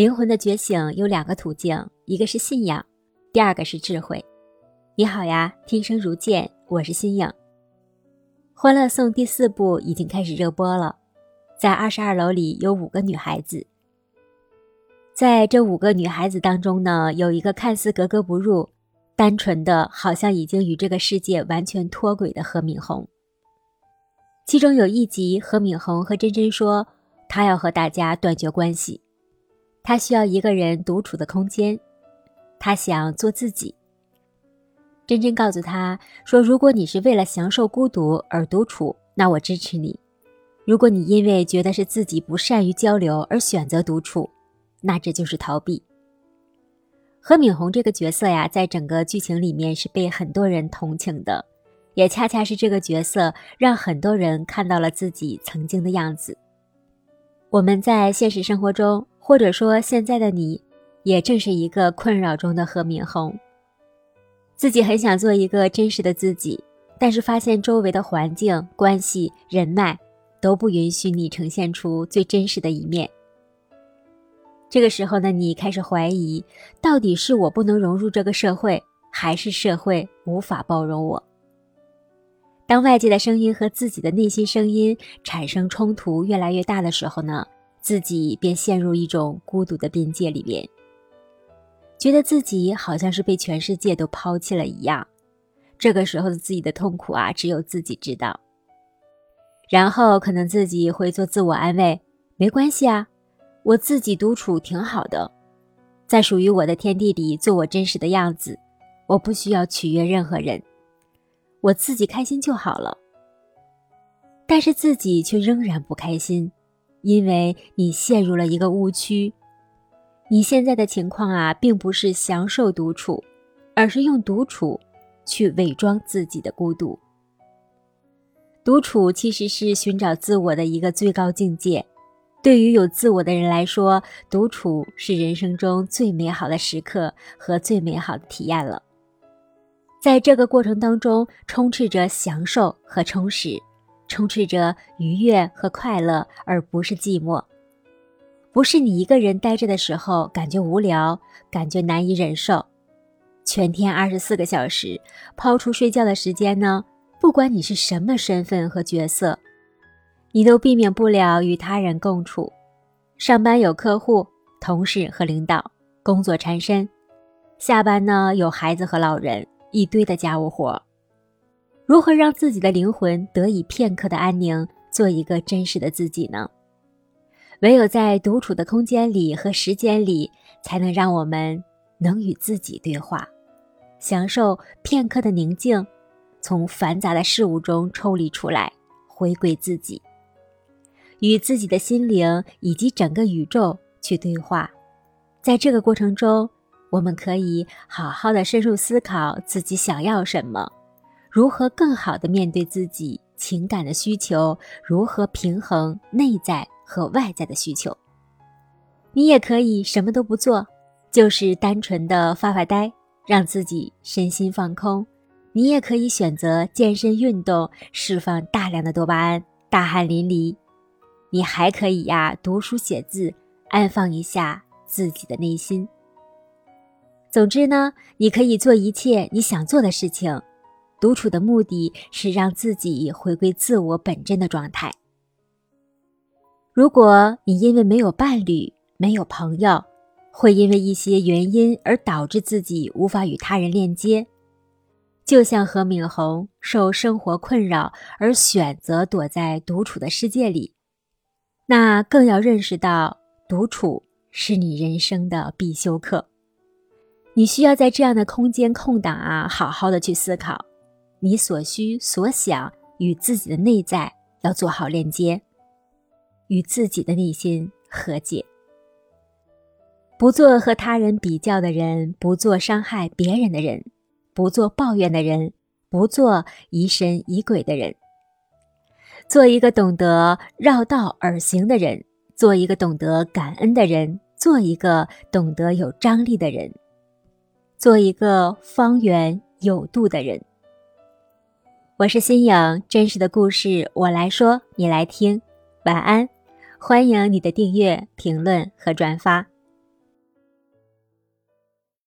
灵魂的觉醒有两个途径，一个是信仰，第二个是智慧。你好呀，听声如见，我是新颖。《欢乐颂》第四部已经开始热播了，在二十二楼里有五个女孩子，在这五个女孩子当中呢，有一个看似格格不入、单纯的，好像已经与这个世界完全脱轨的何敏红。其中有一集，何敏红和珍珍说，她要和大家断绝关系，他需要一个人独处的空间，他想做自己。珍珍告诉他说：“如果你是为了享受孤独而独处，那我支持你；如果你因为觉得是自己不善于交流而选择独处，那这就是逃避。”何敏红这个角色呀，在整个剧情里面是被很多人同情的，也恰恰是这个角色让很多人看到了自己曾经的样子。我们在现实生活中，或者说现在的你，也正是一个困扰中的何敏红。自己很想做一个真实的自己，但是发现周围的环境、关系、人脉都不允许你呈现出最真实的一面。这个时候呢，你开始怀疑，到底是我不能融入这个社会，还是社会无法包容我？当外界的声音和自己的内心声音产生冲突越来越大的时候呢，自己便陷入一种孤独的边界里边。觉得自己好像是被全世界都抛弃了一样，这个时候的自己的痛苦啊，只有自己知道。然后可能自己会做自我安慰，没关系啊，我自己独处挺好的，在属于我的天地里做我真实的样子，我不需要取悦任何人，我自己开心就好了。但是自己却仍然不开心，因为你陷入了一个误区。你现在的情况啊，并不是享受独处，而是用独处去伪装自己的孤独。独处其实是寻找自我的一个最高境界。对于有自我的人来说，独处是人生中最美好的时刻和最美好的体验了。在这个过程当中，充斥着享受和充实，充斥着愉悦和快乐，而不是寂寞。不是你一个人待着的时候感觉无聊，感觉难以忍受。全天二十四个小时，抛出睡觉的时间呢？不管你是什么身份和角色，你都避免不了与他人共处。上班有客户、同事和领导，工作缠身；下班呢有孩子和老人，一堆的家务活。如何让自己的灵魂得以片刻的安宁，做一个真实的自己呢？唯有在独处的空间里和时间里，才能让我们能与自己对话，享受片刻的宁静，从繁杂的事物中抽离出来，回归自己，与自己的心灵以及整个宇宙去对话。在这个过程中，我们可以好好的深入思考自己想要什么，如何更好的面对自己情感的需求，如何平衡内在。和外在的需求，你也可以什么都不做，就是单纯的发发呆，让自己身心放空。你也可以选择健身运动，释放大量的多巴胺，大汗淋漓。你还可以呀，读书写字，安放一下自己的内心。总之呢，你可以做一切你想做的事情。独处的目的是让自己回归自我本真的状态。如果你因为没有伴侣、没有朋友，会因为一些原因而导致自己无法与他人链接，就像何敏红受生活困扰而选择躲在独处的世界里，那更要认识到，独处是你人生的必修课。你需要在这样的空间空档啊，好好的去思考，你所需所想与自己的内在要做好链接。与自己的内心和解，不做和他人比较的人，不做伤害别人的人，不做抱怨的人，不做疑神疑鬼的人，做一个懂得绕道而行的人，做一个懂得感恩的人，做一个懂得有张力的人，做一个方圆有度的人。我是新颖，真实的故事我来说，你来听，晚安。欢迎你的订阅、评论和转发。